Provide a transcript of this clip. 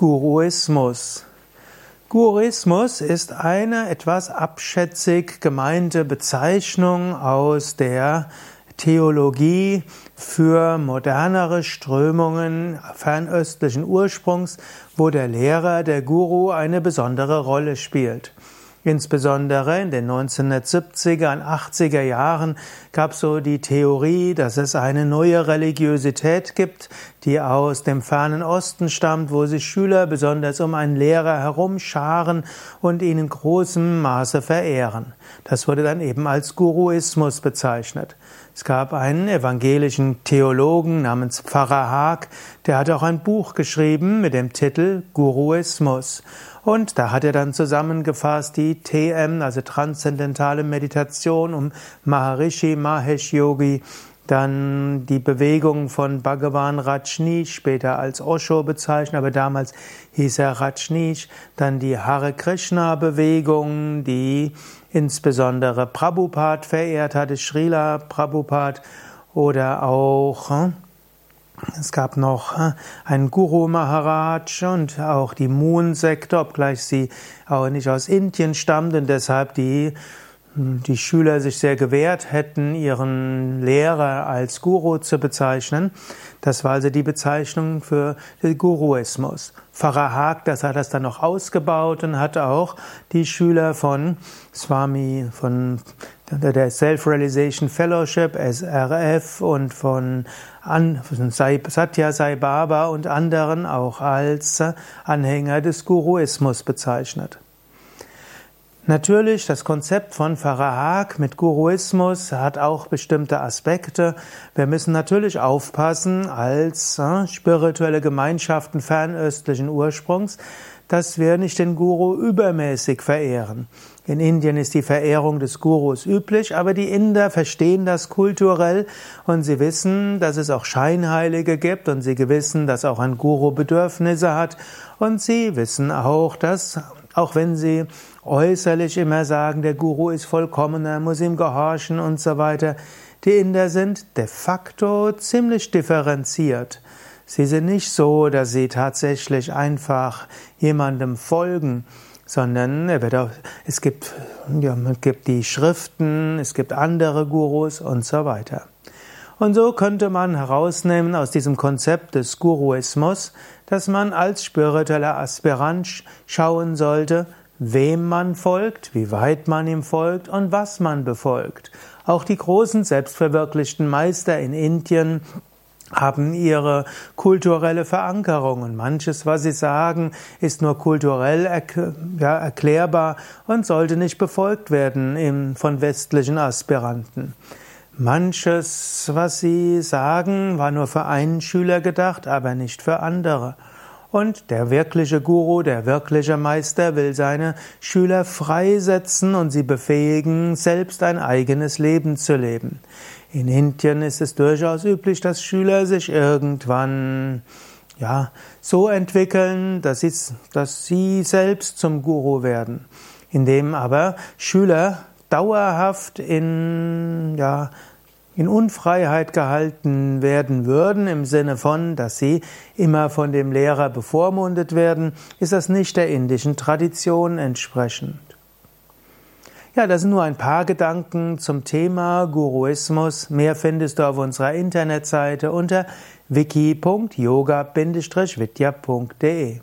Guruismus. Guruismus ist eine etwas abschätzig gemeinte Bezeichnung aus der Theologie für modernere Strömungen fernöstlichen Ursprungs, wo der Lehrer, der Guru eine besondere Rolle spielt. Insbesondere in den 1970er und 80er Jahren gab es so die Theorie, dass es eine neue Religiosität gibt, die aus dem fernen Osten stammt, wo sich Schüler besonders um einen Lehrer herumscharen und ihn in großem Maße verehren. Das wurde dann eben als Guruismus bezeichnet. Es gab einen evangelischen Theologen namens Pfarrer Haag, der hat auch ein Buch geschrieben mit dem Titel Guruismus. Und da hat er dann zusammengefasst die TM, also transzendentale Meditation um Maharishi Mahesh Yogi, dann die Bewegung von Bhagavan Rajneesh, später als Osho bezeichnet, aber damals hieß er Rajneesh, dann die Hare Krishna Bewegung, die insbesondere Prabhupada verehrt hatte, Srila Prabhupada oder auch hm, es gab noch äh, einen Guru Maharaj und auch die Moon-Sekte, obgleich sie auch nicht aus Indien stammt und deshalb die, hm, die Schüler sich sehr gewehrt hätten, ihren Lehrer als Guru zu bezeichnen. Das war also die Bezeichnung für den Guruismus. Pfarrer Haag, das hat das dann noch ausgebaut und hat auch die Schüler von Swami, von der Self-Realization Fellowship, SRF und von Satya Sai Baba und anderen auch als Anhänger des Guruismus bezeichnet. Natürlich, das Konzept von Pfarrer Haag mit Guruismus hat auch bestimmte Aspekte. Wir müssen natürlich aufpassen als äh, spirituelle Gemeinschaften fernöstlichen Ursprungs, dass wir nicht den Guru übermäßig verehren. In Indien ist die Verehrung des Gurus üblich, aber die Inder verstehen das kulturell und sie wissen, dass es auch Scheinheilige gibt und sie wissen, dass auch ein Guru Bedürfnisse hat und sie wissen auch, dass auch wenn sie äußerlich immer sagen, der Guru ist vollkommen, er muss ihm gehorchen und so weiter, die Inder sind de facto ziemlich differenziert. Sie sind nicht so, dass sie tatsächlich einfach jemandem folgen, sondern er auch, es gibt, ja, es gibt die Schriften, es gibt andere Gurus und so weiter. Und so könnte man herausnehmen aus diesem Konzept des Guruismus, dass man als spiritueller Aspirant schauen sollte, wem man folgt, wie weit man ihm folgt und was man befolgt. Auch die großen selbstverwirklichten Meister in Indien haben ihre kulturelle Verankerung und manches, was sie sagen, ist nur kulturell erklärbar und sollte nicht befolgt werden von westlichen Aspiranten. Manches, was sie sagen, war nur für einen Schüler gedacht, aber nicht für andere. Und der wirkliche Guru, der wirkliche Meister will seine Schüler freisetzen und sie befähigen, selbst ein eigenes Leben zu leben. In Indien ist es durchaus üblich, dass Schüler sich irgendwann ja, so entwickeln, dass sie, dass sie selbst zum Guru werden. Indem aber Schüler dauerhaft in, ja, in Unfreiheit gehalten werden würden, im Sinne von, dass sie immer von dem Lehrer bevormundet werden, ist das nicht der indischen Tradition entsprechend. Ja, das sind nur ein paar Gedanken zum Thema Guruismus. Mehr findest du auf unserer Internetseite unter wiki.yoga-vidya.de.